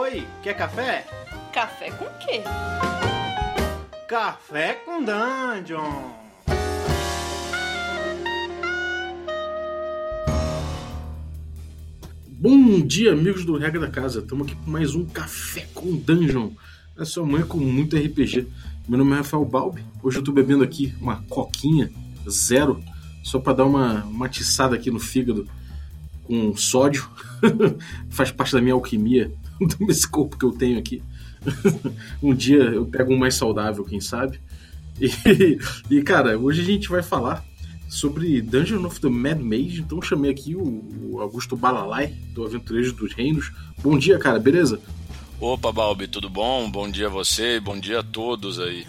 Oi, quer café? Café com quê? Café com Dungeon! Bom dia, amigos do Regra da Casa. Estamos aqui com mais um Café com Dungeon. É sua mãe com muito RPG. Meu nome é Rafael Balbi. Hoje eu estou bebendo aqui uma coquinha zero, só para dar uma, uma aqui no fígado com sódio. Faz parte da minha alquimia, desse corpo que eu tenho aqui. um dia eu pego um mais saudável, quem sabe. E, e, cara, hoje a gente vai falar sobre Dungeon of the Mad Mage. Então chamei aqui o, o Augusto Balalai, do Aventureiros dos Reinos. Bom dia, cara, beleza? Opa, Balbi, tudo bom? Bom dia a você, bom dia a todos aí.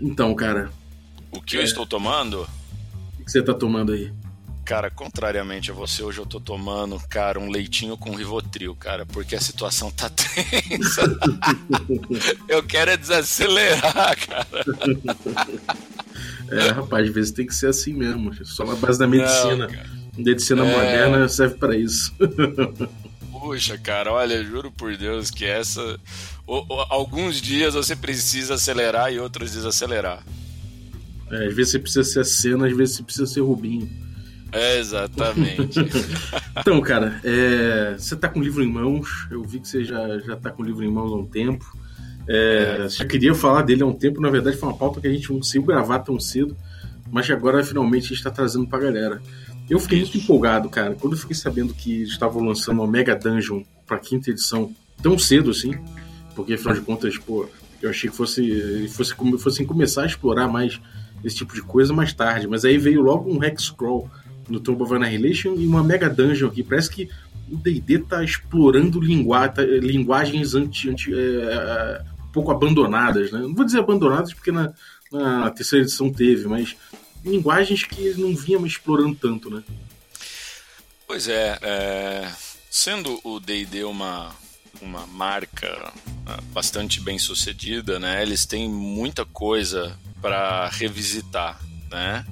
Então, cara. O que é... eu estou tomando? O que você tá tomando aí? Cara, contrariamente a você, hoje eu tô tomando, cara, um leitinho com Rivotril, cara, porque a situação tá tensa. eu quero é desacelerar, cara. É, rapaz, às vezes tem que ser assim mesmo. Só na base da medicina. Não, medicina é... moderna serve para isso. Puxa, cara, olha, juro por Deus que essa. alguns dias você precisa acelerar e outros desacelerar. É, às vezes você precisa ser a cena, às vezes você precisa ser Rubinho. É, exatamente. então, cara, é, você tá com o livro em mãos. Eu vi que você já, já tá com o livro em mãos há um tempo. É, é. Já queria falar dele há um tempo. Na verdade, foi uma pauta que a gente não conseguiu gravar tão cedo. Mas que agora finalmente a gente está trazendo pra galera. Eu fiquei muito empolgado, cara, quando eu fiquei sabendo que estavam lançando uma Mega Dungeon pra quinta edição tão cedo assim. Porque afinal de contas, pô, eu achei que fosse, fosse, fossem começar a explorar mais esse tipo de coisa mais tarde. Mas aí veio logo um Hex Scroll no Tomb of Annihilation e uma Mega Dungeon aqui. Parece que o D&D tá explorando lingua tá, linguagens anti, anti é, é, um pouco abandonadas, né? Não vou dizer abandonadas porque na, na terceira edição teve, mas linguagens que não vínhamos explorando tanto, né? Pois é, é sendo o D&D uma uma marca ah, bastante bem sucedida, né? Eles têm muita coisa para revisitar, né?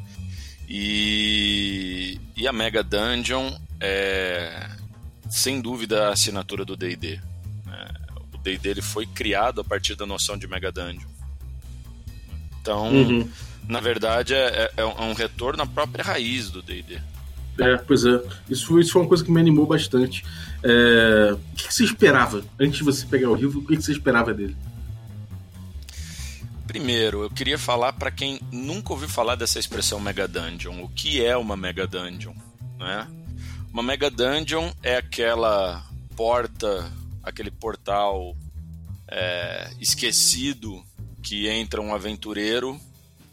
E, e a Mega Dungeon é, sem dúvida, a assinatura do D&D. Né? O D&D ele foi criado a partir da noção de Mega Dungeon. Então, uhum. na verdade, é, é, é um retorno à própria raiz do D&D. É, pois é. Isso foi, isso foi uma coisa que me animou bastante. É... O que você esperava antes de você pegar o livro? O que você esperava dele? Primeiro, eu queria falar para quem nunca ouviu falar dessa expressão Mega Dungeon. O que é uma Mega Dungeon? Né? Uma Mega Dungeon é aquela porta, aquele portal é, esquecido que entra um aventureiro,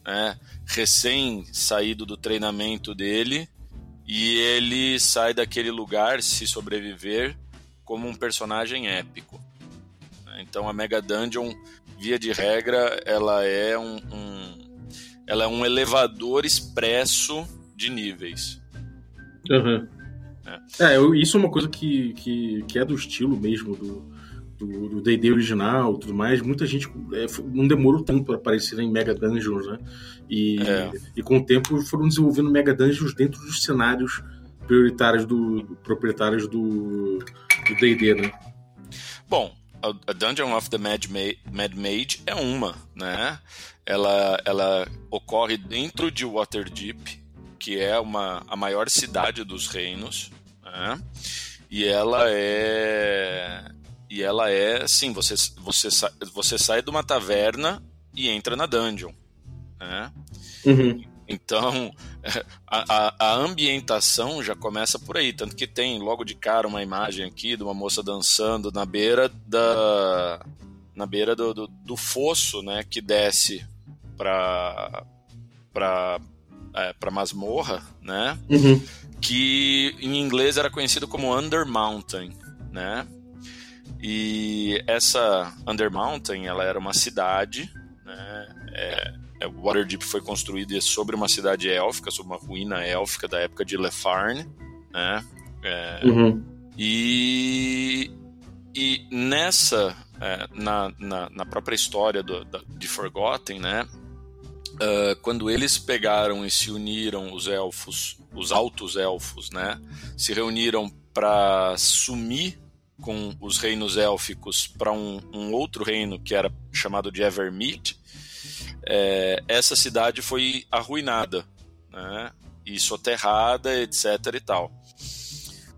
né, recém saído do treinamento dele, e ele sai daquele lugar, se sobreviver, como um personagem épico. Então a Mega Dungeon via de regra, ela é um, um ela é um elevador expresso de níveis. Uhum. É, é isso é uma coisa que, que, que é do estilo mesmo do do D&D original tudo mais, muita gente é, não demorou tanto para aparecer em Mega Dungeons, né? E, é. e com o tempo foram desenvolvendo Mega Dungeons dentro dos cenários prioritários do proprietários do D&D, né? Bom, a Dungeon of the Mad, Ma Mad Mage é uma, né? Ela, ela ocorre dentro de Waterdeep, que é uma, a maior cidade dos reinos, né? E ela é e ela é assim, você você você sai de uma taverna e entra na dungeon, né? Uhum. Então, a, a, ambientação já começa por aí. Tanto que tem logo de cara uma imagem aqui de uma moça dançando na beira da. na beira do, do, do fosso, né? Que desce para para é, masmorra, né? Uhum. Que em inglês era conhecido como Under Mountain, né? E essa Under Mountain, ela era uma cidade, né? É, Waterdeep foi construído sobre uma cidade élfica, sobre uma ruína élfica da época de Lefarn, né? É, uhum. E, e nessa, é, na, na, na, própria história do, da, de Forgotten, né? Uh, quando eles pegaram e se uniram, os elfos, os altos elfos, né? Se reuniram para sumir com os reinos élficos para um, um, outro reino que era chamado de Evermeet, é, essa cidade foi arruinada, né? e soterrada, etc. e tal.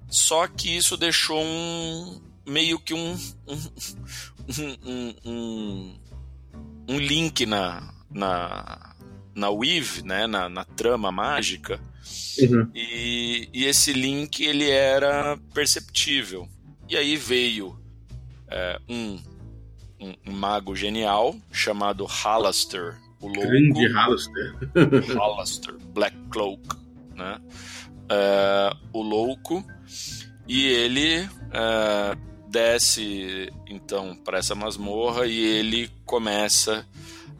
Só que isso deixou um meio que um, um, um, um link na, na, na Weave, né, na, na trama mágica, uhum. e, e esse link ele era perceptível. E aí veio é, um, um, um, mago genial chamado Halaster, o louco. Grande Halaster. Halaster, Black Cloak, né? É, o louco. E ele é, desce então para essa masmorra e ele começa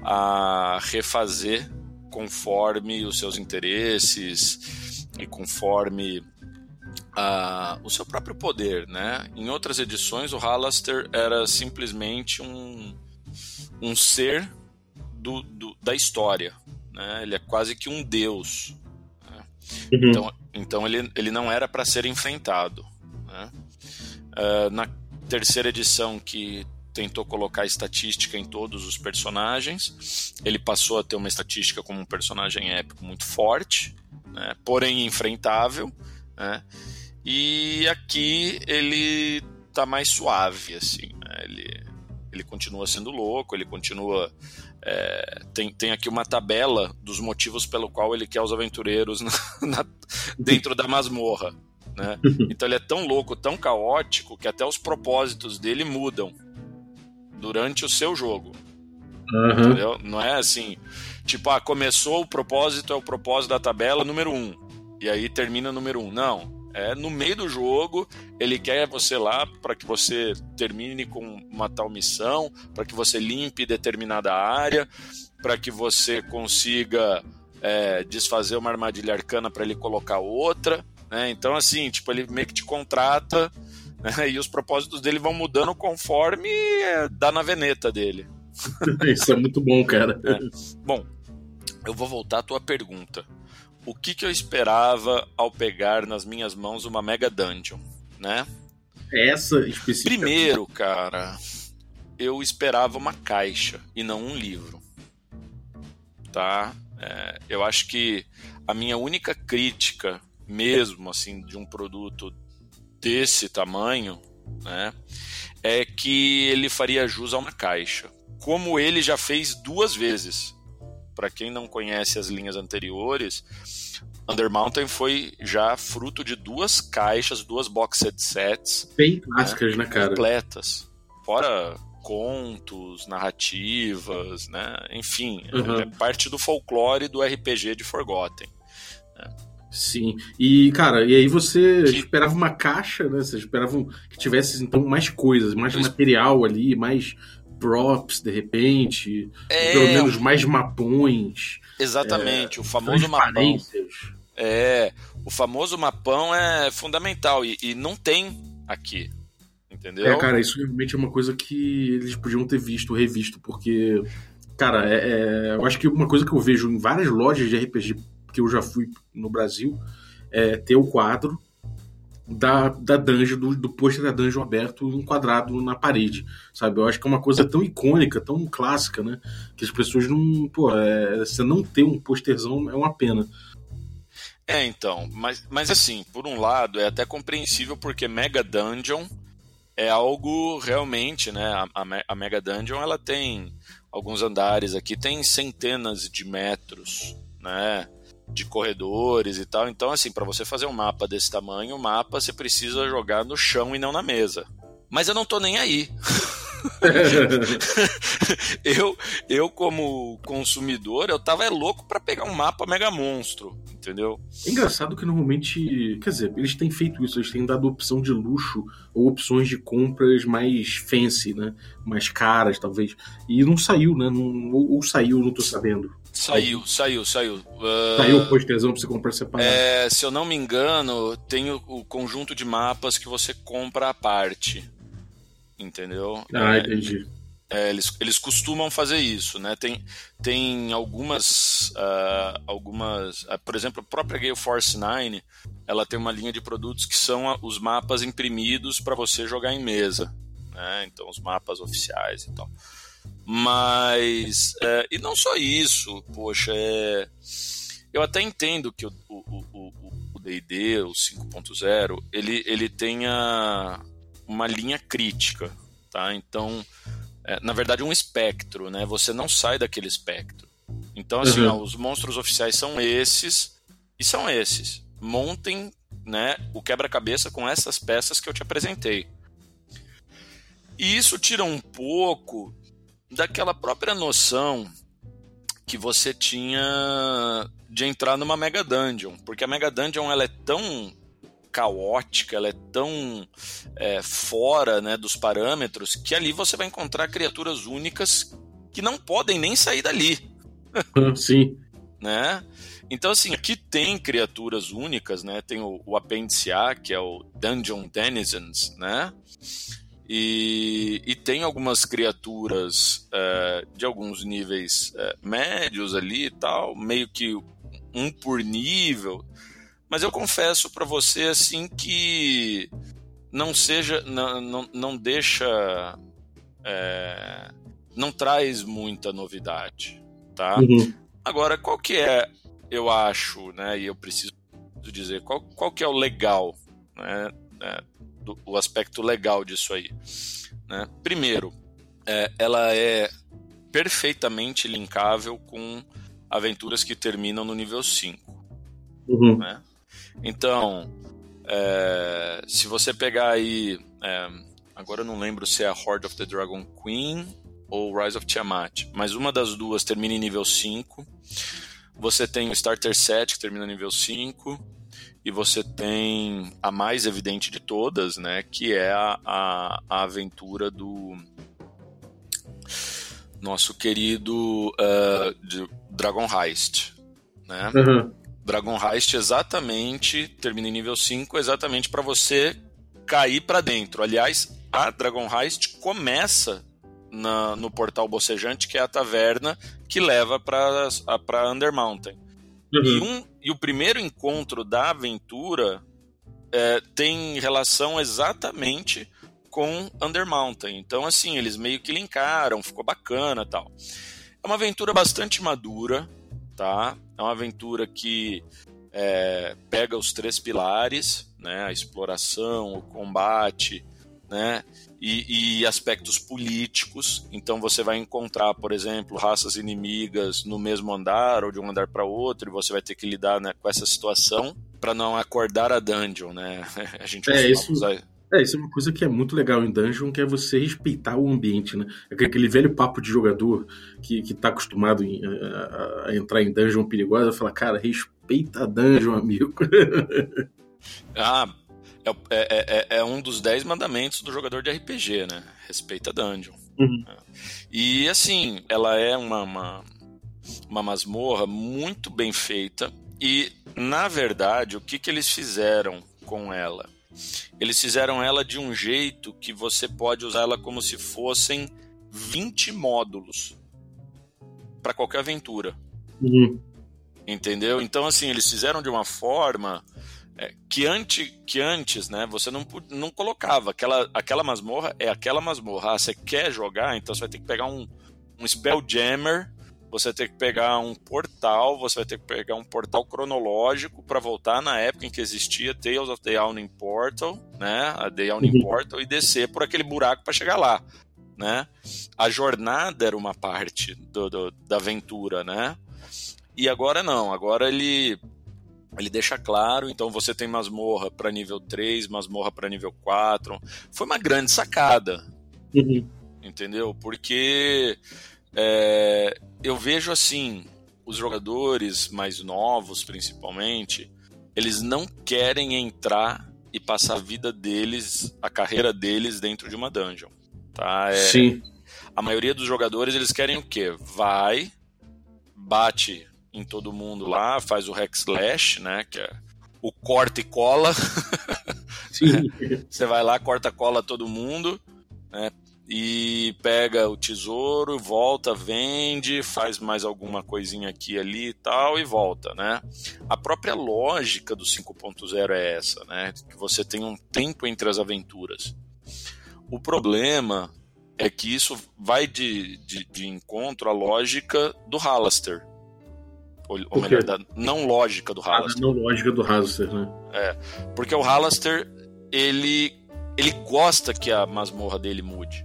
a refazer conforme os seus interesses e conforme uh, o seu próprio poder, né? Em outras edições, o Halaster era simplesmente um, um ser do, do, da história, né? Ele é quase que um deus. Né? Uhum. Então, então ele, ele não era para ser enfrentado. Né? Uh, na terceira edição, que tentou colocar estatística em todos os personagens, ele passou a ter uma estatística como um personagem épico muito forte, né? porém enfrentável. Né? E aqui ele tá mais suave, assim, né? Ele, ele continua sendo louco, ele continua. É, tem, tem aqui uma tabela dos motivos pelo qual ele quer os aventureiros na, na, dentro da masmorra. Né? Então ele é tão louco, tão caótico, que até os propósitos dele mudam durante o seu jogo. Uhum. Entendeu? Não é assim, tipo, ah, começou o propósito, é o propósito da tabela número um, e aí termina número um. Não. É, no meio do jogo, ele quer você lá para que você termine com uma tal missão, para que você limpe determinada área, para que você consiga é, desfazer uma armadilha arcana para ele colocar outra. Né? Então, assim, tipo, ele meio que te contrata né? e os propósitos dele vão mudando conforme é, dá na veneta dele. Isso é muito bom, cara. É. Bom, eu vou voltar à tua pergunta o que, que eu esperava ao pegar nas minhas mãos uma Mega Dungeon, né? Essa específica. Primeiro, cara, eu esperava uma caixa e não um livro, tá? É, eu acho que a minha única crítica, mesmo assim, de um produto desse tamanho, né, é que ele faria jus a uma caixa, como ele já fez duas vezes para quem não conhece as linhas anteriores, Under Mountain foi já fruto de duas caixas, duas box set sets. Bem clássicas, né, né cara? Completas. Fora contos, narrativas, né? Enfim, uhum. é parte do folclore do RPG de Forgotten. Né? Sim. E, cara, e aí você que... esperava uma caixa, né? Você esperava que tivesse, então, mais coisas, mais material ali, mais props, de repente, é... pelo menos mais mapões. Exatamente, é, o famoso mapão. É, o famoso mapão é fundamental e, e não tem aqui. Entendeu? É, cara, isso realmente é uma coisa que eles podiam ter visto, revisto, porque, cara, é, é, eu acho que uma coisa que eu vejo em várias lojas de RPG que eu já fui no Brasil é ter o quadro da, da dungeon, do, do pôster da dungeon aberto enquadrado na parede, sabe? Eu acho que é uma coisa tão icônica, tão clássica, né? Que as pessoas não. Pô, é, você não ter um posterzão é uma pena. É, então, mas, mas assim, por um lado é até compreensível porque Mega Dungeon é algo realmente, né? A, a, Mega Dungeon ela tem alguns andares aqui, tem centenas de metros, né? De corredores e tal. Então, assim, para você fazer um mapa desse tamanho, o mapa você precisa jogar no chão e não na mesa. Mas eu não tô nem aí. eu, eu, como consumidor, eu tava é louco para pegar um mapa mega monstro, entendeu? É engraçado que normalmente, quer dizer, eles têm feito isso, eles têm dado opção de luxo ou opções de compras mais fancy, né? Mais caras, talvez. E não saiu, né? Não, ou, ou saiu, não tô sabendo. Saiu, saiu, saiu. Uh, saiu o postezão pra você comprar separado. É, se eu não me engano, tem o, o, conjunto de mapas que você compra à parte. Entendeu? Ah, é, entendi. é, eles, eles costumam fazer isso, né? Tem, tem algumas, uh, algumas, uh, por exemplo, a própria Gale Force 9, ela tem uma linha de produtos que são os mapas imprimidos para você jogar em mesa, né? Então, os mapas oficiais e tal. Mas, é, e não só isso, poxa, é, eu até entendo que o D&D, o, o, o 5.0, ele, ele tenha uma linha crítica, tá? Então, é, na verdade, um espectro, né? Você não sai daquele espectro. Então, assim, uhum. ó, os monstros oficiais são esses e são esses. Montem né, o quebra-cabeça com essas peças que eu te apresentei. E isso tira um pouco daquela própria noção que você tinha de entrar numa Mega Dungeon, porque a Mega Dungeon ela é tão caótica, ela é tão é, fora né, dos parâmetros que ali você vai encontrar criaturas únicas que não podem nem sair dali. Sim. né? Então, assim, aqui tem criaturas únicas, né? Tem o, o apêndice A, que é o Dungeon Denizens, né? E, e tem algumas criaturas é, de alguns níveis é, médios ali e tal, meio que um por nível, mas eu confesso para você assim que não seja, não, não, não deixa, é, não traz muita novidade, tá? Uhum. Agora, qual que é, eu acho, né, e eu preciso dizer, qual, qual que é o legal, né, é, do, o aspecto legal disso aí, né? Primeiro, é, ela é perfeitamente linkável com aventuras que terminam no nível 5. Uhum. Né? Então, é, se você pegar aí. É, agora eu não lembro se é a Horde of the Dragon Queen ou Rise of Tiamat, mas uma das duas termina em nível 5. Você tem o Starter Set que termina no nível 5. E você tem a mais evidente de todas, né? Que é a, a, a aventura do nosso querido uh, Dragon Heist. Né? Uhum. Dragon Heist exatamente, termina em nível 5, exatamente para você cair para dentro. Aliás, a Dragon Heist começa na, no portal bocejante, que é a taverna que leva para Undermountain. Uhum. E, um, e o primeiro encontro da aventura é, tem relação exatamente com Undermountain. Então, assim, eles meio que linkaram, ficou bacana tal. É uma aventura bastante madura, tá? É uma aventura que é, pega os três pilares, né? A exploração, o combate, né? E, e, aspectos políticos. Então você vai encontrar, por exemplo, raças inimigas no mesmo andar ou de um andar para outro, e você vai ter que lidar né, com essa situação para não acordar a dungeon, né? A gente é, isso, usar... É, isso é uma coisa que é muito legal em Dungeon, que é você respeitar o ambiente, né? É aquele velho papo de jogador que, que tá acostumado em, a, a, entrar em Dungeon perigosa, fala, cara, respeita a Dungeon, amigo. ah, é, é, é, é, um dos dez mandamentos do jogador de RPG, né? Respeita Dungeon. Uhum. E, assim, ela é uma, uma, uma masmorra muito bem feita e, na verdade, o que, que eles fizeram com ela? Eles fizeram ela de um jeito que você pode usar ela como se fossem 20 módulos para qualquer aventura. Uhum. Entendeu? Então, assim, eles fizeram de uma forma é, que, antes, que antes, né, você não, não colocava. Aquela, aquela masmorra é aquela masmorra. Ah, você quer jogar, então você vai ter que pegar um, um Spelljammer você tem que pegar um portal, você vai ter que pegar um portal cronológico para voltar na época em que existia Tales of the Yawning Portal, né? A The Yawning uhum. Portal e descer por aquele buraco para chegar lá, né? A jornada era uma parte do, do, da aventura, né? E agora não, agora ele ele deixa claro, então você tem masmorra para nível 3, masmorra para nível 4. Foi uma grande sacada. Uhum. Entendeu? Porque é, eu vejo assim, os jogadores mais novos, principalmente, eles não querem entrar e passar a vida deles, a carreira deles dentro de uma dungeon. Tá? É, Sim. A maioria dos jogadores eles querem o quê? Vai, bate em todo mundo lá, faz o hack slash, né? Que é o corta e cola. Sim. Você vai lá, corta cola todo mundo, né? e pega o tesouro, volta, vende, faz mais alguma coisinha aqui ali e tal e volta, né? A própria lógica do 5.0 é essa, né? Que você tem um tempo entre as aventuras. O problema é que isso vai de, de, de encontro à lógica do Halaster. Ou, ou melhor, da não lógica do Halaster. Ah, não lógica do Halaster, né? É, porque o Halaster, ele, ele gosta que a masmorra dele mude.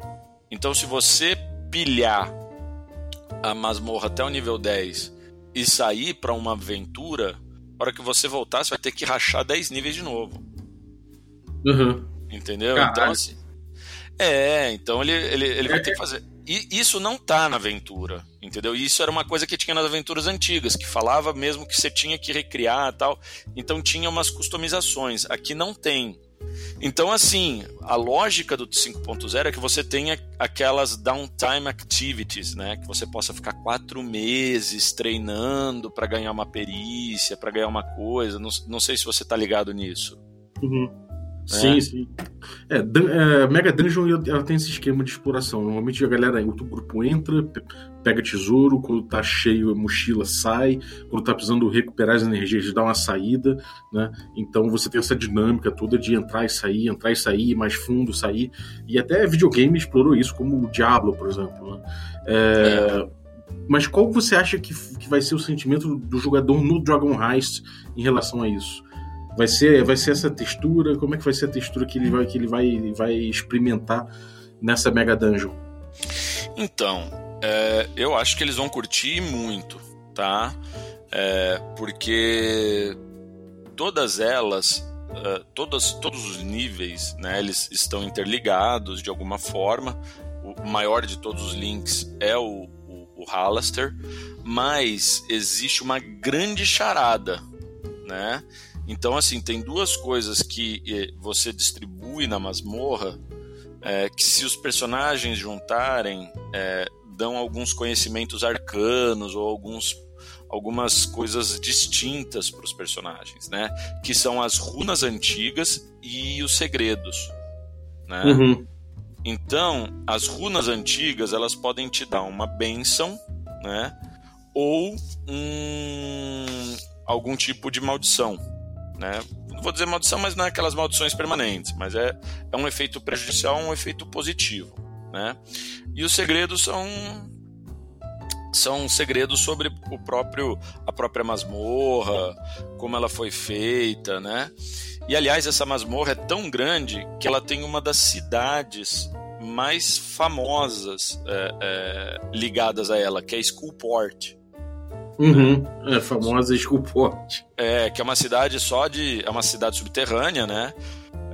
Então, se você pilhar a masmorra até o nível 10 e sair para uma aventura, na hora que você voltar, você vai ter que rachar 10 níveis de novo. Uhum. Entendeu? Caralho. Então, assim. É, então ele, ele, ele vai ter que fazer. E isso não tá na aventura, entendeu? Isso era uma coisa que tinha nas aventuras antigas, que falava mesmo que você tinha que recriar tal. Então tinha umas customizações. Aqui não tem. Então, assim, a lógica do 5.0 é que você tenha aquelas downtime activities, né? Que você possa ficar quatro meses treinando para ganhar uma perícia, para ganhar uma coisa. Não, não sei se você está ligado nisso. Uhum. É. Sim, sim. É, é, Mega Dungeon ela tem esse esquema de exploração. Normalmente a galera, o grupo entra, pega tesouro, quando tá cheio a mochila sai, quando tá precisando recuperar as energias, dá uma saída, né? Então você tem essa dinâmica toda de entrar e sair, entrar e sair, mais fundo, sair. E até videogame explorou isso, como o Diablo, por exemplo. Né? É, mas qual você acha que, que vai ser o sentimento do jogador no Dragon Heist em relação a isso? Vai ser, vai ser essa textura? Como é que vai ser a textura que ele vai, que ele vai, vai experimentar nessa Mega Dungeon? Então, é, eu acho que eles vão curtir muito, tá? É, porque todas elas, é, todas, todos os níveis, né, eles estão interligados de alguma forma. O maior de todos os links é o, o, o Halaster, mas existe uma grande charada, né? Então, assim, tem duas coisas que eh, você distribui na masmorra é, que, se os personagens juntarem, é, dão alguns conhecimentos arcanos ou alguns, algumas coisas distintas para os personagens, né? Que são as runas antigas e os segredos, né? Uhum. Então, as runas antigas elas podem te dar uma benção, né? Ou um, algum tipo de maldição né? Não vou dizer maldição, mas não é aquelas maldições permanentes, mas é, é um efeito prejudicial, um efeito positivo, né? E os segredos são são segredos sobre o próprio a própria masmorra, como ela foi feita, né? E aliás, essa masmorra é tão grande que ela tem uma das cidades mais famosas é, é, ligadas a ela, que é Skullport. Uhum. É a famosa Skullport. É, que é uma cidade só de. É uma cidade subterrânea, né?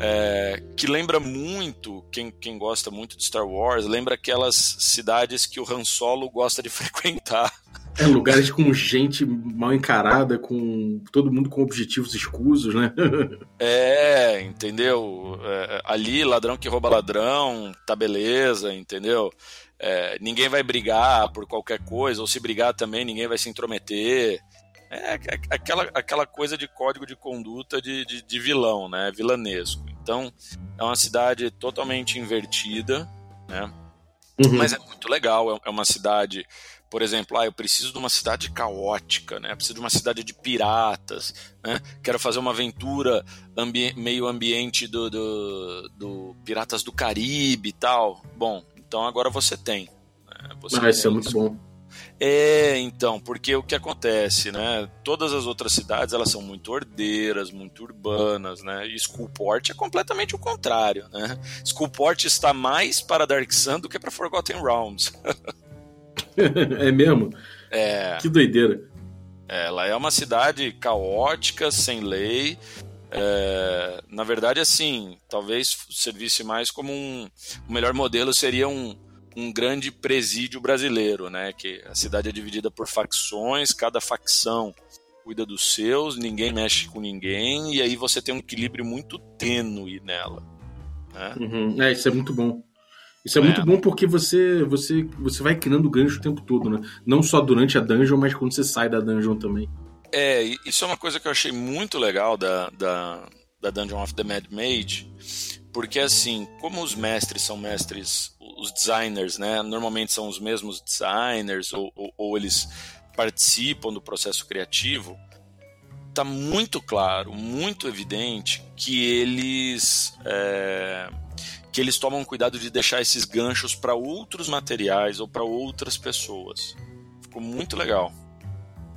É, que lembra muito, quem, quem gosta muito de Star Wars, lembra aquelas cidades que o Han Solo gosta de frequentar. É, lugares com gente mal encarada, com todo mundo com objetivos escusos, né? é, entendeu? É, ali, ladrão que rouba ladrão, tá beleza, entendeu? É, ninguém vai brigar por qualquer coisa, ou se brigar também, ninguém vai se intrometer. É, é aquela, aquela coisa de código de conduta de, de, de vilão, né? Vilanesco. Então, é uma cidade totalmente invertida, né? Uhum. Mas é muito legal, é, é uma cidade por exemplo, ah, eu preciso de uma cidade caótica, né? preciso de uma cidade de piratas, né? Quero fazer uma aventura ambi meio ambiente do, do, do, Piratas do Caribe e tal. Bom, então agora você tem. Né? Você ah, isso é muito bom. É, então, porque o que acontece, né? Todas as outras cidades elas são muito ordeiras, muito urbanas, né? E Skullport é completamente o contrário, né? Skullport está mais para Dark Sun do que para Forgotten Realms. é mesmo? É. Que doideira. Ela é uma cidade caótica, sem lei, é, na verdade, assim, talvez servisse mais como um. O melhor modelo seria um, um grande presídio brasileiro, né? Que a cidade é dividida por facções, cada facção cuida dos seus, ninguém mexe com ninguém, e aí você tem um equilíbrio muito tênue nela. Né? Uhum. É, isso é muito bom. Isso é, é, muito bom porque você, você, você vai criando gancho o tempo todo, né? Não só durante a dungeon, mas quando você sai da dungeon também. É, isso é uma coisa que eu achei muito legal da, da, da Dungeon of the Mad Mage, porque assim, como os mestres são mestres, os designers, né? Normalmente são os mesmos designers ou, ou, ou eles participam do processo criativo. Tá muito claro, muito evidente que eles é, que eles tomam cuidado de deixar esses ganchos para outros materiais ou para outras pessoas. Ficou muito legal.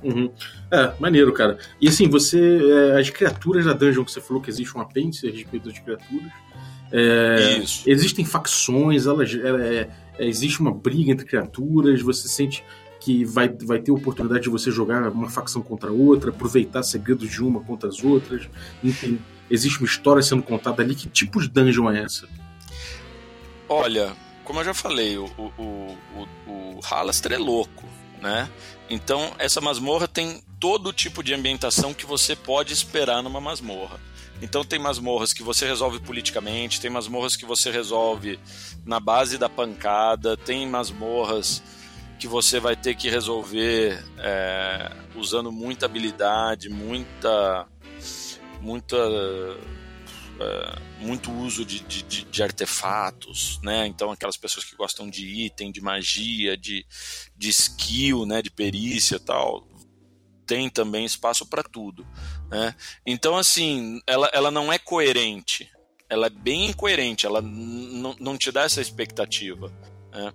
Uhum. É, maneiro, cara. E assim, você. É, as criaturas da dungeon que você falou que existe um apêndice a respeito das criaturas. É, Isso. Existem facções, elas, é, é, existe uma briga entre criaturas, você sente que vai, vai ter oportunidade de você jogar uma facção contra outra, aproveitar segredos de uma contra as outras. Enfim, existe uma história sendo contada ali. Que tipo de dungeon é essa? Olha, como eu já falei, o, o, o, o Halaster é louco, né? Então, essa masmorra tem todo tipo de ambientação que você pode esperar numa masmorra. Então, tem masmorras que você resolve politicamente, tem masmorras que você resolve na base da pancada, tem masmorras que você vai ter que resolver é, usando muita habilidade, muita. muita é, muito uso de, de, de, artefatos, né? Então aquelas pessoas que gostam de item, de magia, de, de skill, né? De perícia, tal, tem também espaço para tudo, né? Então assim, ela, ela não é coerente, ela é bem incoerente, ela não te dá essa expectativa. Né?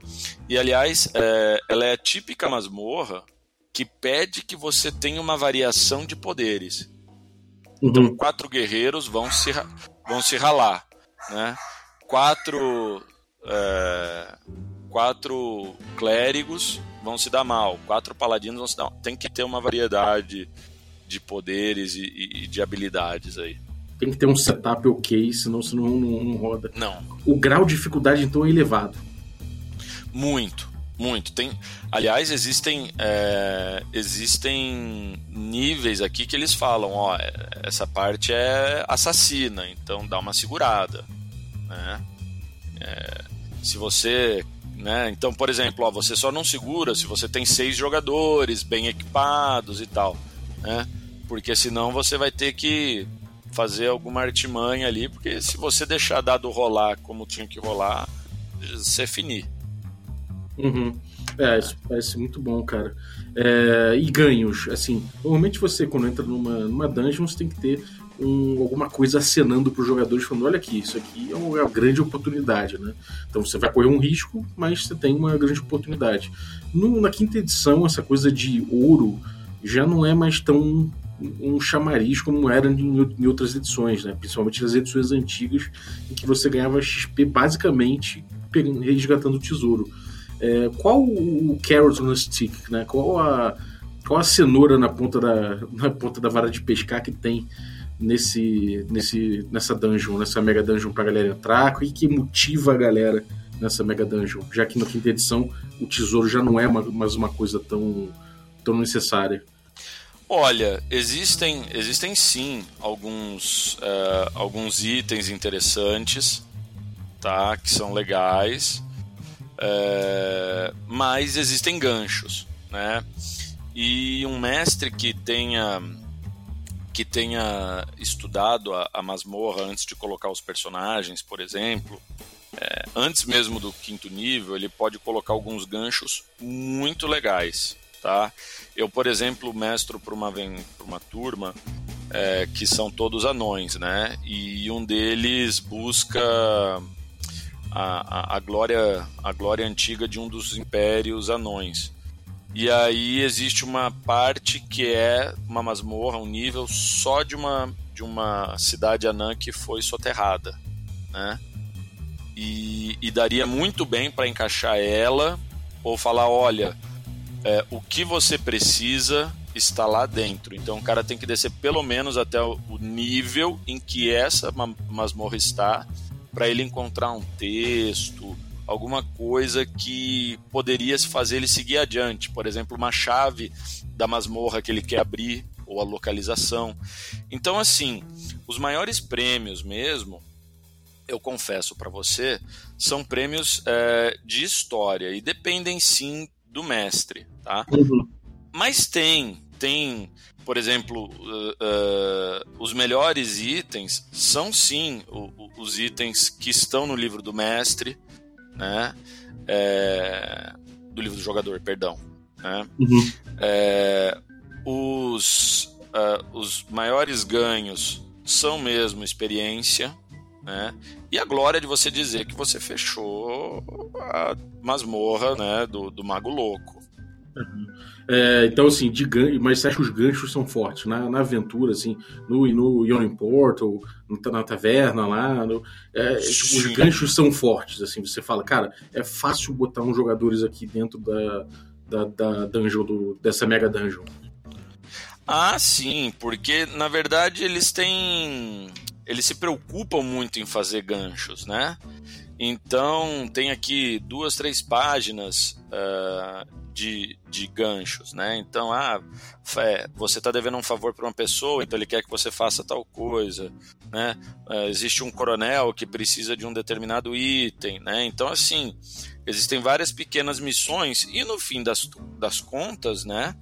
E aliás, é, ela é a típica masmorra que pede que você tenha uma variação de poderes. Então, uhum. quatro guerreiros vão se, vão se ralar, né? Quatro, é, quatro clérigos vão se dar mal, quatro paladinos vão se dar mal. Tem que ter uma variedade de poderes e, e, de habilidades aí. Tem que ter um setup ok, senão você não, não, não roda. Não. O grau de dificuldade, então, é elevado. Muito. Muito. Tem, aliás, existem, é, existem níveis aqui que eles falam, ó, essa parte é assassina, então dá uma segurada, né? É, se você, né? Então, por exemplo, ó, você só não segura se você tem seis jogadores bem equipados e tal, né? Porque senão você vai ter que fazer alguma artimanha ali, porque se você deixar dado rolar como tinha que rolar, você finir. Uhum. É, isso parece muito bom, cara. É, e ganhos, assim, normalmente você, quando entra numa, numa dungeon, você tem que ter um, alguma coisa acenando para os jogadores, falando: olha aqui, isso aqui é uma grande oportunidade, né? Então você vai correr um risco, mas você tem uma grande oportunidade. No, na quinta edição, essa coisa de ouro já não é mais tão um chamariz como era em, outras edições, né? principalmente nas edições antigas, em que você ganhava XP basicamente resgatando o tesouro. É, qual o carrot no stick, né? Qual a, qual a cenoura na ponta, da, na ponta da vara de pescar que tem nesse, nesse, nessa dungeon, nessa mega dungeon pra galera entrar? E que motiva a galera nessa mega dungeon? Já que na quinta edição o tesouro já não é mais uma coisa tão, tão necessária. Olha, existem, existem sim alguns, uh, alguns itens interessantes, tá? Que são legais. É, mas existem ganchos, né? E um mestre que tenha que tenha estudado a, a masmorra antes de colocar os personagens, por exemplo, é, antes mesmo do quinto nível, ele pode colocar alguns ganchos muito legais, tá? Eu, por exemplo, mestro para uma, uma turma é, que são todos anões, né? E um deles busca a, a, glória, a glória antiga de um dos impérios anões. E aí existe uma parte que é uma masmorra, um nível só de uma, de uma cidade anã que foi soterrada, né? E, e daria muito bem para encaixar ela ou falar, olha, é, o que você precisa está lá dentro. Então o cara tem que descer pelo menos até o nível em que essa masmorra está para ele encontrar um texto, alguma coisa que poderia fazer ele seguir adiante. Por exemplo, uma chave da masmorra que ele quer abrir ou a localização. Então, assim, os maiores prêmios mesmo, eu confesso para você, são prêmios é, de história e dependem sim do mestre, tá? Uhum. Mas tem, tem por exemplo, uh, uh, os melhores itens são sim o, o, os itens que estão no livro do mestre, né? É, do livro do jogador, perdão. Né? Uhum. É, os, uh, os maiores ganhos são mesmo experiência, né? E a glória de você dizer que você fechou a masmorra né, do, do Mago Louco. Uhum. É, então, assim, de gancho, mas você acha que os ganchos são fortes? Na, na aventura, assim, no, no Yawning Portal, na taverna lá, no, é, tipo, os ganchos são fortes, assim, você fala, cara, é fácil botar uns jogadores aqui dentro da, da, da dungeon, do, dessa mega dungeon. Ah, sim, porque na verdade eles têm. Eles se preocupam muito em fazer ganchos, né? Então tem aqui duas, três páginas uh, de, de ganchos, né? Então, ah, é, você está devendo um favor para uma pessoa, então ele quer que você faça tal coisa, né? Uh, existe um coronel que precisa de um determinado item, né? Então, assim, existem várias pequenas missões e no fim das, das contas, né?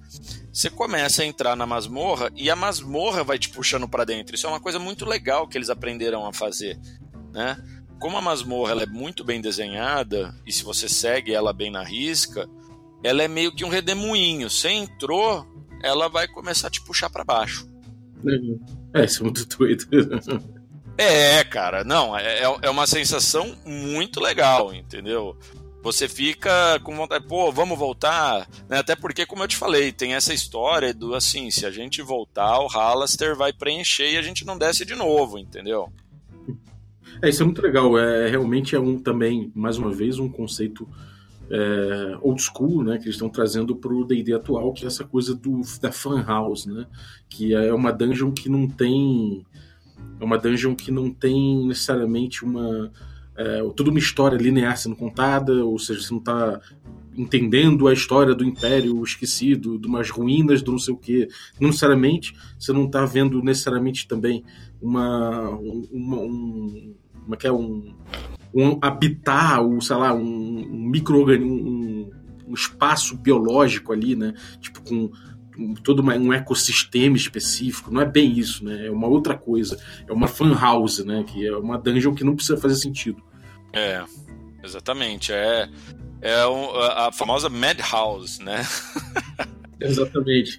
Você começa a entrar na masmorra e a masmorra vai te puxando para dentro. Isso é uma coisa muito legal que eles aprenderam a fazer, né? Como a masmorra ela é muito bem desenhada e se você segue ela bem na risca, ela é meio que um redemoinho. Você entrou, ela vai começar a te puxar para baixo. É, isso é muito doido. é, cara, não, é, é, é uma sensação muito legal, entendeu? Você fica com vontade, pô, vamos voltar, né? Até porque, como eu te falei, tem essa história do assim, se a gente voltar, o Halaster vai preencher e a gente não desce de novo, entendeu? É, isso é muito legal. É, realmente é um também, mais uma vez, um conceito é, old school, né, que eles estão trazendo para o D&D atual, que é essa coisa do, da fan house, né, que é uma dungeon que não tem é uma dungeon que não tem necessariamente uma é, toda uma história linear sendo contada, ou seja, você não está entendendo a história do Império Esquecido, de umas ruínas do não sei o que. Não necessariamente, você não está vendo necessariamente também uma, uma um, como é que é um um habitar, o, sei lá, um, um microorganismo, um, um, espaço biológico ali, né? Tipo, com todo uma, um ecossistema específico. Não é bem isso, né? É uma outra coisa. É uma fan house, né? Que é uma dungeon que não precisa fazer sentido. É, exatamente. É, é a famosa Madhouse, né? exatamente.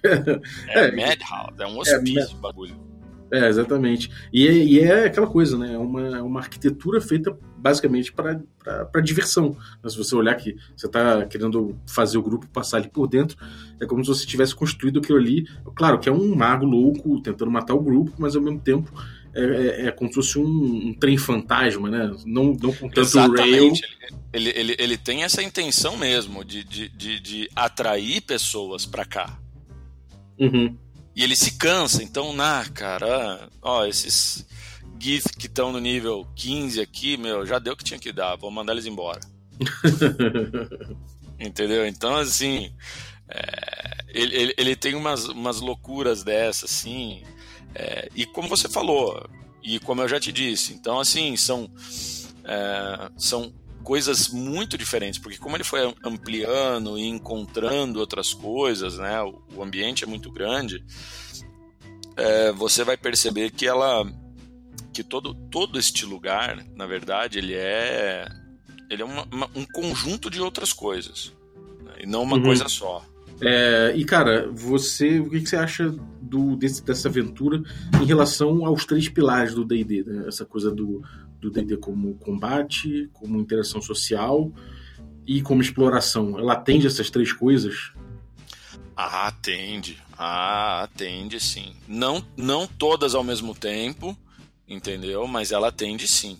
É, é Madhouse, é um hospício é, bagulho. É, exatamente. E é, e é aquela coisa, né? É uma, é uma arquitetura feita basicamente para diversão. Mas se você olhar que você está querendo fazer o grupo passar ali por dentro, é como se você tivesse construído aquilo ali. Claro que é um mago louco tentando matar o grupo, mas ao mesmo tempo é, é, é como se fosse um, um, trem fantasma, né? Não, não com tanto Exatamente. rail. Ele, ele, ele tem essa intenção mesmo de, de, de, de atrair pessoas para cá. Uhum. E ele se cansa, então, na cara, ó, esses GIF que estão no nível 15 aqui, meu, já deu o que tinha que dar, vou mandar eles embora. Entendeu? Então, assim, é, ele, ele, ele, tem umas, umas loucuras dessas, assim, é, e como você falou, e como eu já te disse, então, assim, são, é, são coisas muito diferentes, porque como ele foi ampliando e encontrando outras coisas, né, o, ambiente é muito grande, é, você vai perceber que ela, que todo, todo este lugar, na verdade, ele é, ele é uma, uma, um conjunto de outras coisas, né, e não uma uhum. coisa só. É, e cara, você, o que, que você acha do, desse, dessa aventura em relação aos três pilares do D&D, né? essa coisa do do D&D como combate, como interação social e como exploração. Ela atende essas três coisas? Ah, atende. Ah, atende sim. Não, não todas ao mesmo tempo, entendeu? Mas ela atende sim.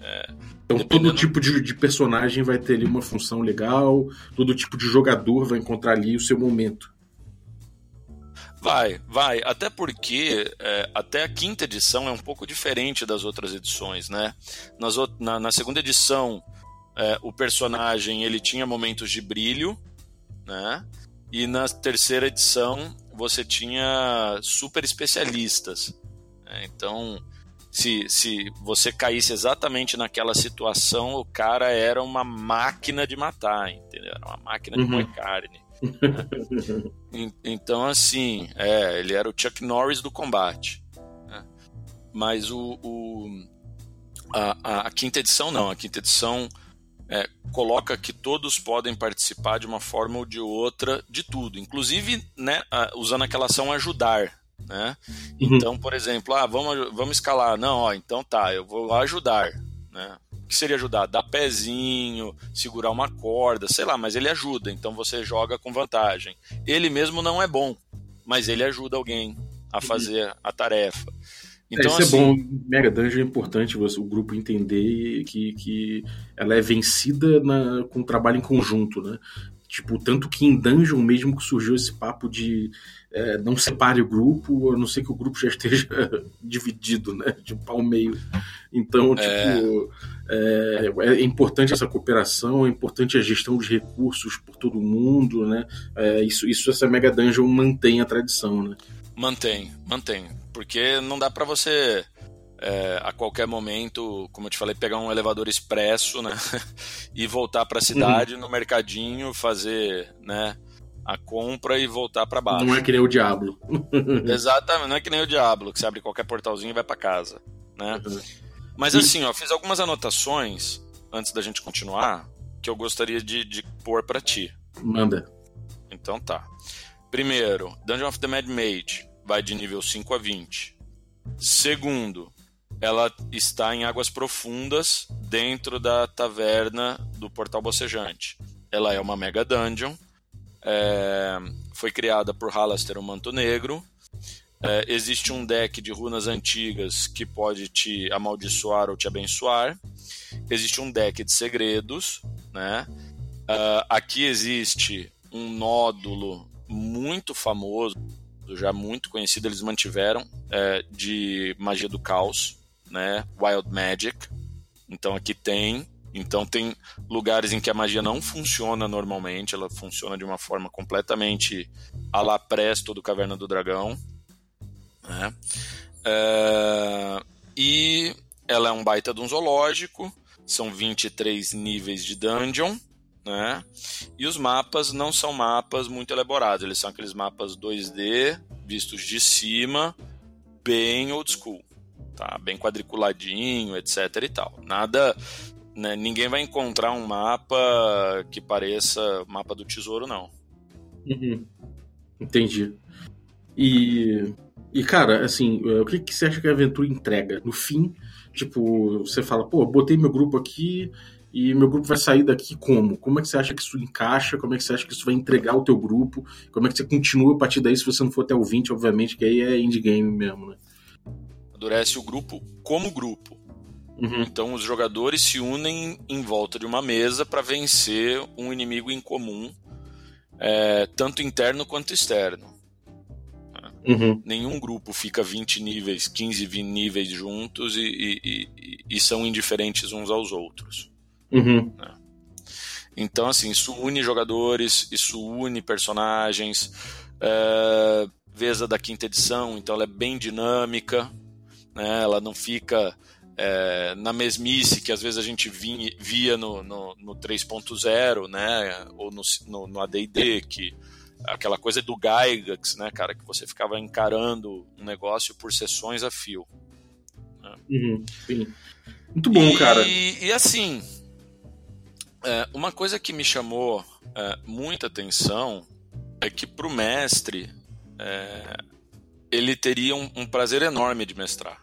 É, então dependendo... todo tipo de, de, personagem vai ter ali uma função legal, todo tipo de jogador vai encontrar ali o seu momento. Vai, vai. Até porque é, até a quinta edição é um pouco diferente das outras edições, né? Nas, na, na segunda edição, é, o personagem ele tinha momentos de brilho, né? E na terceira edição você tinha super especialistas. Né? Então, se, se você caísse exatamente naquela situação, o cara era uma máquina de matar, entendeu? Era uma máquina de uhum. carne. então, assim, é, ele era o Chuck Norris do combate. Né? Mas o, o a, a, quinta edição não. A quinta edição é, coloca que todos podem participar de uma forma ou de outra de tudo, inclusive né, usando aquela ação ajudar. Né? Uhum. Então, por exemplo, ah, vamos, vamos escalar. Não, ó, então tá, eu vou ajudar. Né? O que seria ajudar? Dar pezinho, segurar uma corda, sei lá, mas ele ajuda, então você joga com vantagem. Ele mesmo não é bom, mas ele ajuda alguém a fazer a tarefa. Então, é, isso assim, é bom. Mega Dungeon é importante você, o grupo entender que, que ela é vencida na, com o trabalho em conjunto, né? Tipo, tanto que em Dungeon mesmo que surgiu esse papo de é, não separe o grupo, a não ser que o grupo já esteja dividido, né? De um pau meio. Então, é. tipo, é... é, importante essa cooperação, é importante a gestão de recursos por todo mundo, né? É, isso, isso essa Mega Dungeon mantém a tradição, né? Mantém, mantém. Porque não dá para você é, a qualquer momento, como eu te falei, pegar um elevador expresso, né? e voltar para a cidade, uhum. no mercadinho, fazer, né? A compra e voltar para baixo. Não é que nem o Diablo. Exatamente, não é que nem o Diablo, que você abre qualquer portalzinho e vai para casa, né? Uhum. Mas assim, ó, fiz algumas anotações antes da gente continuar que eu gostaria de, de pôr para ti. Manda. Então tá. Primeiro, Dungeon of the Mad Mage vai de nível 5 a 20. Segundo, ela está em águas profundas dentro da taverna do Portal Bocejante. Ela é uma mega dungeon. É, foi criada por Halaster, o Manto Negro. É, existe um deck de runas antigas que pode te amaldiçoar ou te abençoar. Existe um deck de segredos. Né? Uh, aqui existe um nódulo muito famoso já muito conhecido, eles mantiveram, é, de magia do caos, né? Wild Magic. Então aqui tem. Então tem lugares em que a magia não funciona normalmente, ela funciona de uma forma completamente a la presto do Caverna do Dragão. Né? É, e ela é um baita de um zoológico, são 23 níveis de dungeon né? E os mapas não são mapas muito elaborados, eles são aqueles mapas 2D vistos de cima, bem old school, tá? Bem quadriculadinho, etc e tal. Nada, né? ninguém vai encontrar um mapa que pareça mapa do tesouro não. Uhum. Entendi. E e, cara, assim, o que, que você acha que a aventura entrega? No fim, tipo, você fala, pô, botei meu grupo aqui, e meu grupo vai sair daqui como? Como é que você acha que isso encaixa? Como é que você acha que isso vai entregar o teu grupo? Como é que você continua a partir daí se você não for até o 20, obviamente, que aí é indie game mesmo, né? Adurece o grupo como grupo. Uhum. Então os jogadores se unem em volta de uma mesa para vencer um inimigo em comum, é, tanto interno quanto externo. Uhum. Nenhum grupo fica 20 níveis, 15, 20 níveis juntos e, e, e, e são indiferentes uns aos outros. Uhum. Né? Então, assim, isso une jogadores, isso une personagens. É, Veza da quinta edição, então ela é bem dinâmica, né? ela não fica é, na mesmice que às vezes a gente vinha, via no, no, no 3.0, né? ou no, no, no AD&D, que aquela coisa do Gygax, né, cara, que você ficava encarando um negócio por sessões a fio. Né? Uhum, Muito bom, e, cara. E assim, é, uma coisa que me chamou é, muita atenção é que para o mestre é, ele teria um, um, prazer enorme de mestrar.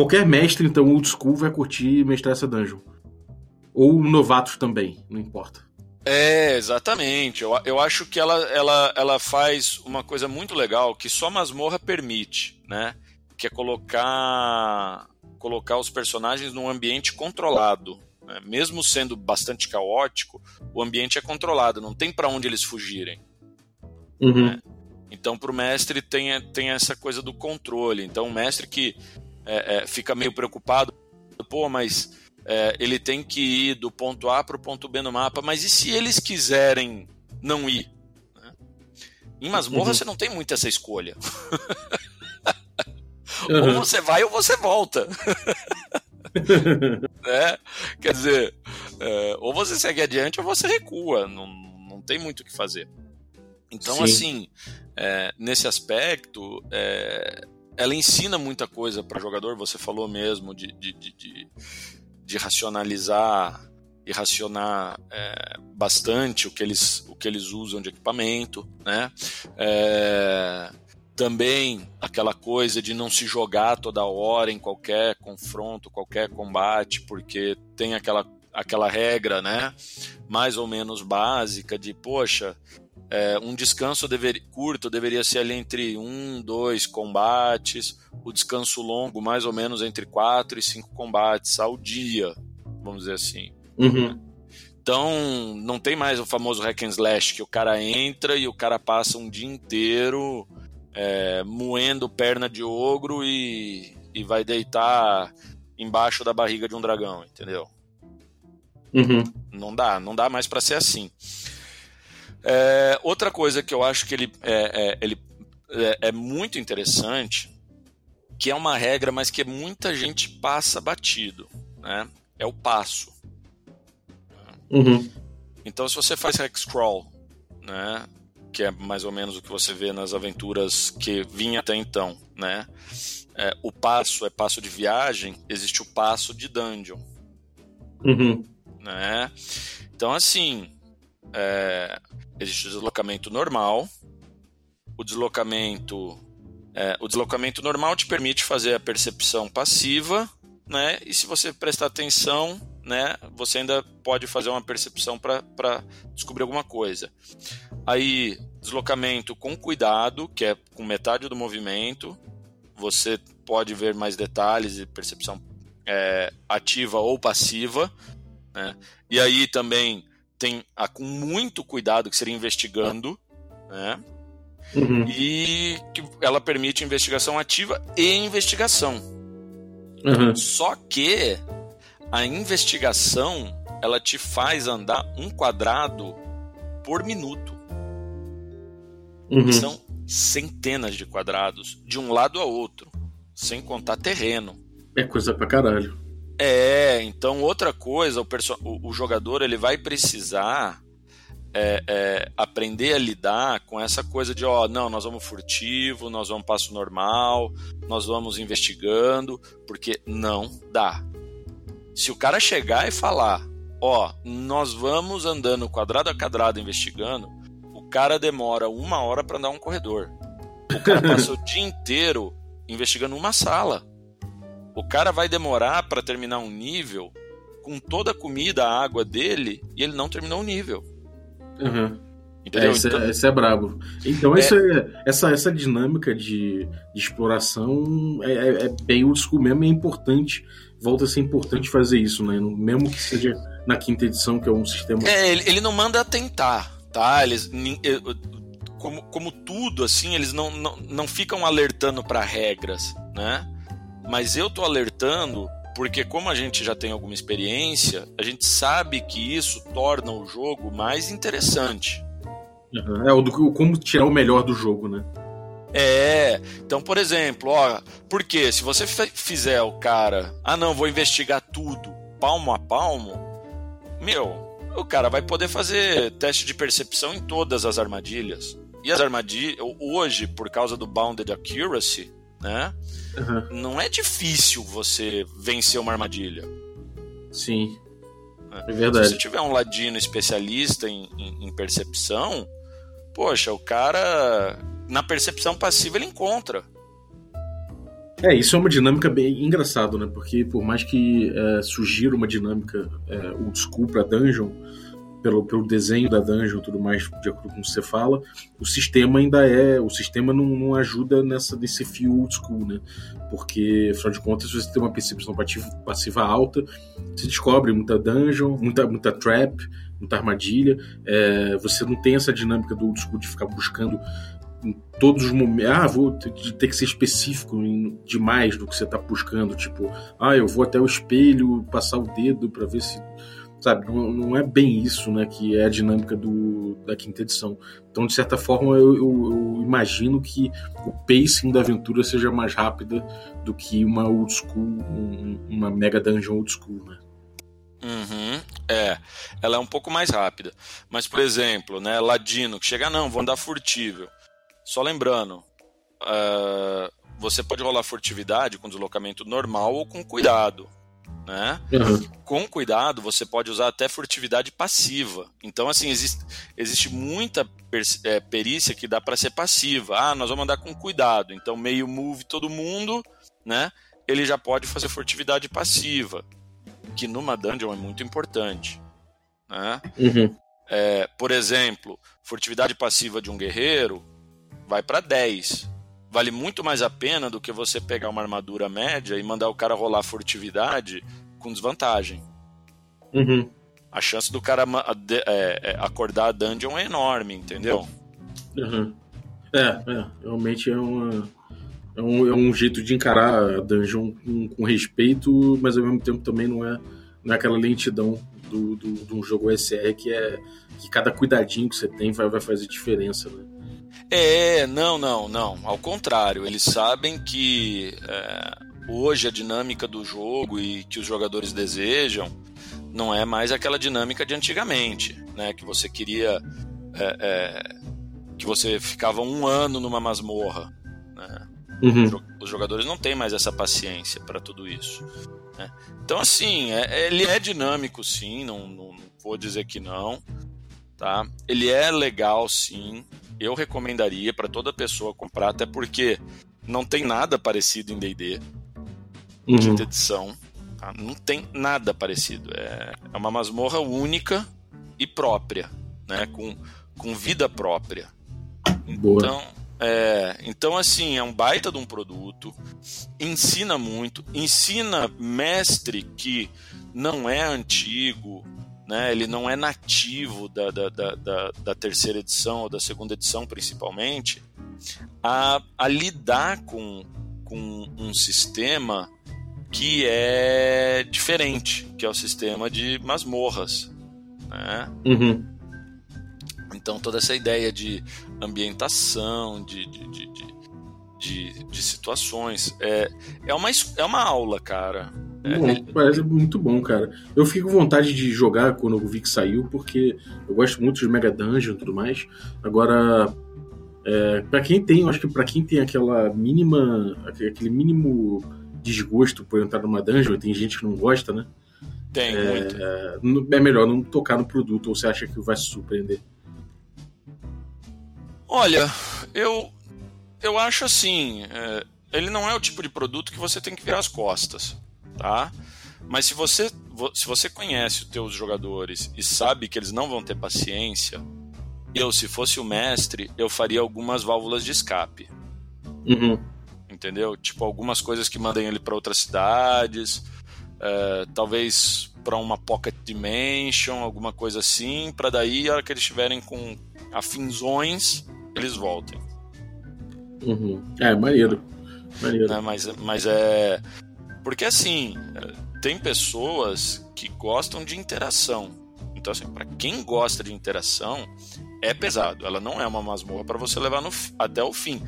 Qualquer mestre, então, old school vai curtir mestrar essa dungeon. Ou novatos também, não importa. É, exatamente. Eu, eu acho que ela, ela, ela faz uma coisa muito legal que só masmorra permite, né? Que é colocar, colocar os personagens num ambiente controlado. Né? Mesmo sendo bastante caótico, o ambiente é controlado, não tem para onde eles fugirem. Uhum. Né? Então, para o mestre tem, tem essa coisa do controle. Então, o mestre que é, é, fica meio preocupado, pô, mas é, ele tem que ir do ponto A para o ponto B no mapa, mas e se eles quiserem não ir? Né? Em masmorra uhum. você não tem muito essa escolha. uhum. Ou você vai ou você volta. né? Quer dizer, é, ou você segue adiante ou você recua, não, não tem muito o que fazer. Então, Sim. assim, é, nesse aspecto, é, ela ensina muita coisa para jogador. Você falou mesmo de, de, de, de, de racionalizar e racionar é, bastante o que, eles, o que eles usam de equipamento, né? É, também aquela coisa de não se jogar toda hora em qualquer confronto, qualquer combate, porque tem aquela, aquela regra, né? Mais ou menos básica de, poxa, é, um descanso dever, curto deveria ser ali entre um, dois combates, o descanso longo mais ou menos entre quatro e cinco combates ao dia, vamos dizer assim. Uhum. Então, não tem mais o famoso hack and slash, que o cara entra e o cara passa um dia inteiro é, moendo perna de ogro e, e vai deitar embaixo da barriga de um dragão, entendeu? Uhum. Não dá, não dá mais para ser assim. É, outra coisa que eu acho que ele, é, é ele é, é, muito interessante, que é uma regra, mas que muita gente passa batido, né? É o passo. Uhum. Então, se você faz hex crawl, né? que é mais ou menos o que você vê nas aventuras que vinha até então, né? É, o passo é passo de viagem, existe o passo de dungeon, uhum. né? Então assim, é, existe o deslocamento normal, o deslocamento, é, o deslocamento normal te permite fazer a percepção passiva, né? E se você prestar atenção, né, você ainda pode fazer uma percepção para descobrir alguma coisa. Aí, deslocamento com cuidado, que é com metade do movimento, você pode ver mais detalhes e percepção é, ativa ou passiva. Né? E aí também tem a com muito cuidado, que seria investigando, né? Uhum. E que ela permite investigação ativa e investigação. Uhum. Só que a investigação ela te faz andar um quadrado por minuto. Uhum. São centenas de quadrados de um lado a outro, sem contar terreno. É coisa pra caralho. É, então outra coisa, o, o, o jogador ele vai precisar é, é, aprender a lidar com essa coisa de, ó, não, nós vamos furtivo, nós vamos passo normal, nós vamos investigando, porque não dá. Se o cara chegar e falar, ó, nós vamos andando quadrado a quadrado investigando, o cara demora uma hora para andar um corredor. O cara passa o dia inteiro investigando uma sala. O cara vai demorar para terminar um nível com toda a comida, a água dele, e ele não terminou o nível. Uhum. Entendeu? É, esse, então, é, esse é brabo. Então, é... É, essa, essa dinâmica de, de exploração é, é, é bem old school mesmo, é importante volta a ser importante fazer isso, né? Mesmo que seja na quinta edição, que é um sistema. É, ele, ele não manda tentar, tá? Eles. Como, como tudo, assim, eles não, não, não ficam alertando para regras, né? Mas eu tô alertando porque, como a gente já tem alguma experiência, a gente sabe que isso torna o jogo mais interessante. Uhum. É o do como tirar o melhor do jogo, né? É, então, por exemplo, ó, porque se você fizer o cara, ah não, vou investigar tudo, palmo a palmo, meu, o cara vai poder fazer teste de percepção em todas as armadilhas. E as armadilhas, hoje, por causa do Bounded Accuracy, né, uhum. não é difícil você vencer uma armadilha. Sim, é verdade. Se você tiver um ladino especialista em, em, em percepção, poxa, o cara na percepção passiva ele encontra. É, isso é uma dinâmica bem engraçada, né? Porque por mais que é, sugira uma dinâmica é, old school pra dungeon, pelo, pelo desenho da dungeon e tudo mais, de acordo com o que você fala, o sistema ainda é. O sistema não, não ajuda nessa, nesse fio old school, né? Porque, afinal de contas, se você tem uma percepção passiva alta, você descobre muita dungeon, muita, muita trap, muita armadilha. É, você não tem essa dinâmica do old school de ficar buscando em todos os momentos. Ah, vou ter que ser específico demais do que você está buscando. Tipo, ah, eu vou até o espelho passar o dedo para ver se. Sabe, não, não, é bem isso, né? Que é a dinâmica do, da quinta edição. Então, de certa forma, eu, eu, eu imagino que o pacing da aventura seja mais rápida do que uma old school, um, uma mega dungeon old school, né? Uhum, é, ela é um pouco mais rápida. Mas, por exemplo, né, Ladino, que chega, não, vou andar furtível. Só lembrando, uh, você pode rolar furtividade com deslocamento normal ou com cuidado. Né? Uhum. Com cuidado, você pode usar até furtividade passiva. Então, assim, existe, existe muita é, perícia que dá para ser passiva. Ah, nós vamos andar com cuidado. Então, meio move todo mundo, né? Ele já pode fazer furtividade passiva, que numa dungeon é muito importante. Né? Uhum. É, por exemplo, furtividade passiva de um guerreiro vai para 10 vale muito mais a pena do que você pegar uma armadura média e mandar o cara rolar furtividade com desvantagem. Uhum. A chance do cara é, é, acordar a dungeon é enorme, entendeu? Uhum. É, é, realmente é, uma, é, um, é um jeito de encarar a dungeon com, com, respeito, mas ao mesmo tempo também não é, não é aquela lentidão do, do, de um jogo SR que é que cada cuidadinho que você tem vai, vai fazer diferença, né? É, não, não, não. Ao contrário, eles sabem que é, hoje a dinâmica do jogo e que os jogadores desejam não é mais aquela dinâmica de antigamente, né? Que você queria. É, é, que você ficava um ano numa masmorra. Né? Uhum. Os jogadores não têm mais essa paciência para tudo isso. Né? Então, assim, é, ele é dinâmico, sim, não, não, não vou dizer que não. Tá? Ele é legal, sim eu recomendaria para toda pessoa comprar, até porque não tem nada parecido em D&D, uhum. quinta edição. Tá? Não tem nada parecido. É, é uma masmorra única e própria, né? com, com vida própria. Boa. Então, é, então, assim, é um baita de um produto, ensina muito, ensina mestre que não é antigo, né? Ele não é nativo da, da, da, da, terceira edição ou da segunda edição, principalmente, a, a lidar com, com um sistema que é diferente, que é o sistema de masmorras. Né? Uhum. Então, toda essa ideia de ambientação, de, de, de, de, de situações, é, é, uma, é uma aula, cara. É, bom, parece muito bom, cara. Eu fico com vontade de jogar quando eu vi que saiu, porque eu gosto muito de Mega Dungeon e tudo mais. Agora, é, para quem tem, eu acho que para quem tem aquela mínima, aquele mínimo desgosto por entrar numa dungeon, tem gente que não gosta, né? Tem, é, muito. É melhor não tocar no produto, ou você acha que vai se surpreender? Olha, eu, eu acho assim, é, ele não é o tipo de produto que você tem que virar as costas tá? Mas se você, se você conhece os teus jogadores e sabe que eles não vão ter paciência, eu, se fosse o mestre, eu faria algumas válvulas de escape. Uhum. Entendeu? Tipo, algumas coisas que mandem ele para outras cidades, é, talvez para uma pocket dimension, alguma coisa assim, para daí, a hora que eles estiverem com afinzões, eles voltem. Uhum. É, maneiro. maneiro. Né? Mas, mas é. Porque assim, tem pessoas que gostam de interação. Então, assim, para quem gosta de interação, é pesado. Ela não é uma masmorra para você levar no, até o fim.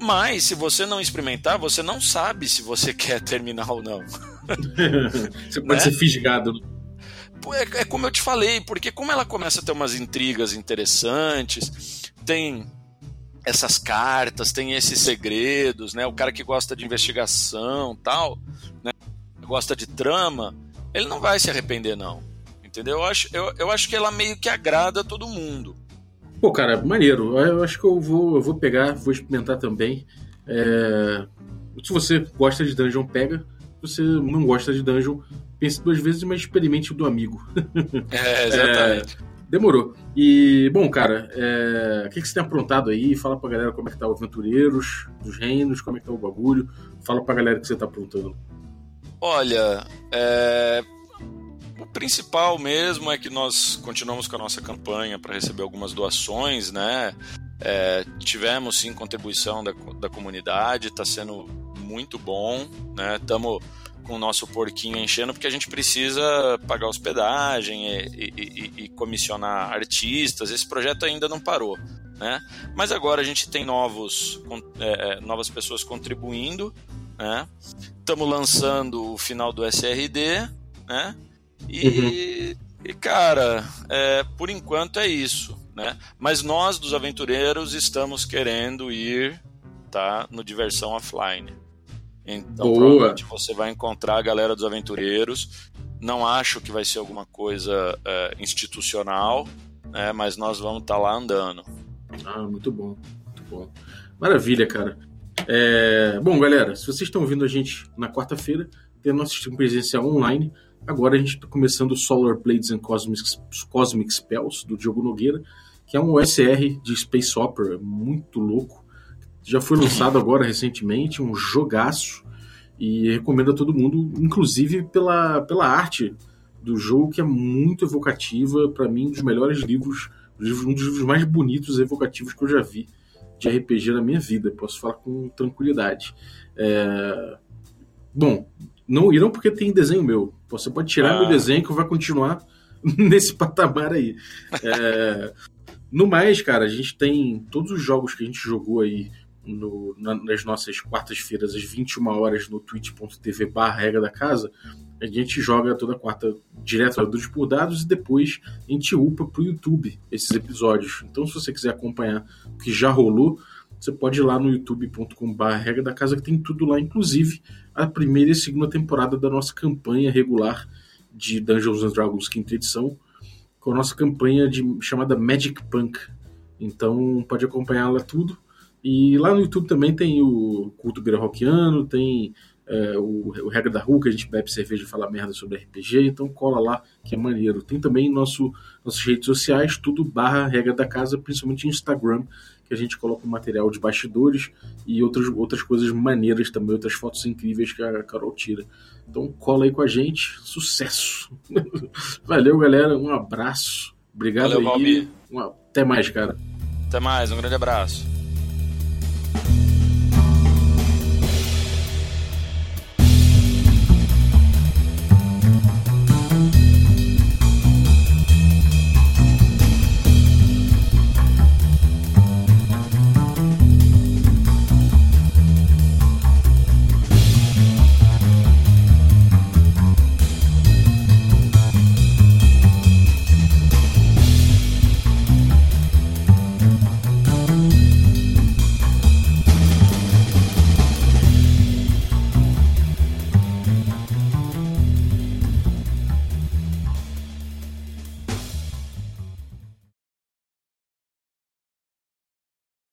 Mas, se você não experimentar, você não sabe se você quer terminar ou não. você pode né? ser fisgado. É, é como eu te falei, porque como ela começa a ter umas intrigas interessantes, tem essas cartas, tem esses segredos, né? O cara que gosta de investigação, tal, né? Gosta de trama, ele não vai se arrepender não. Entendeu? Eu acho, eu, eu acho que ela meio que agrada todo mundo. Pô, cara, maneiro. Eu acho que eu vou, eu vou pegar, vou experimentar também. É... Se você gosta de dungeon, pega. Se você não gosta de dungeon, pense duas vezes, mas experimente o do amigo. É, exatamente. É... Demorou. E, bom, cara, é... o que, que você tem aprontado aí? Fala pra galera como é que tá o Aventureiros dos Reinos, como é que tá o bagulho. Fala pra galera o que você tá aprontando. Olha, é... o principal mesmo é que nós continuamos com a nossa campanha para receber algumas doações, né? É... tivemos sim contribuição da, da comunidade, está sendo muito bom, né? Estamos com o nosso porquinho enchendo, porque a gente precisa pagar hospedagem e, e, e, e comissionar artistas. Esse projeto ainda não parou. Né? Mas agora a gente tem novos, é, é novas pessoas contribuindo. Estamos né? lançando o final do SRD. Né? E, uhum. e cara, é, por enquanto é isso. Né? Mas nós, dos aventureiros, estamos querendo ir tá, no Diversão Offline. Então, Boa. provavelmente você vai encontrar a galera dos aventureiros. Não acho que vai ser alguma coisa é, institucional, né, mas nós vamos estar tá lá andando. Ah, muito bom, muito bom. Maravilha, cara. É... Bom, galera, se vocês estão ouvindo a gente na quarta-feira, tem a nossa stream presencial online. Agora a gente está começando o Solar Blades and Cosmic, Cosmic Spells, do Diogo Nogueira, que é um OSR de Space Opera muito louco. Já foi lançado agora recentemente, um jogaço. E recomendo a todo mundo, inclusive pela, pela arte do jogo, que é muito evocativa. Para mim, um dos melhores livros, um dos livros mais bonitos e evocativos que eu já vi de RPG na minha vida. Posso falar com tranquilidade. É... Bom, não, não porque tem desenho meu. Você pode tirar ah. meu desenho que eu vou continuar nesse patamar aí. É... no mais, cara, a gente tem todos os jogos que a gente jogou aí no, na, nas nossas quartas-feiras, às 21 horas, no twitch.tv barra regra da casa, a gente joga toda quarta direto dos por dados e depois a gente upa pro YouTube esses episódios. Então, se você quiser acompanhar o que já rolou, você pode ir lá no youtube.com.br regra da casa que tem tudo lá, inclusive a primeira e segunda temporada da nossa campanha regular de Dungeons and Dragons quinta edição, com a nossa campanha de, chamada Magic Punk. Então pode acompanhar lá tudo. E lá no YouTube também tem o Culto Greyhawkiano, tem é, o, o Regra da Rua, que a gente bebe cerveja e fala merda sobre RPG, então cola lá, que é maneiro. Tem também nosso, nossas redes sociais, tudo barra Regra da Casa, principalmente Instagram, que a gente coloca o material de bastidores e outras, outras coisas maneiras também, outras fotos incríveis que a Carol tira. Então cola aí com a gente, sucesso! Valeu, galera, um abraço. Obrigado Valeu, aí. Um, até mais, cara. Até mais, um grande abraço.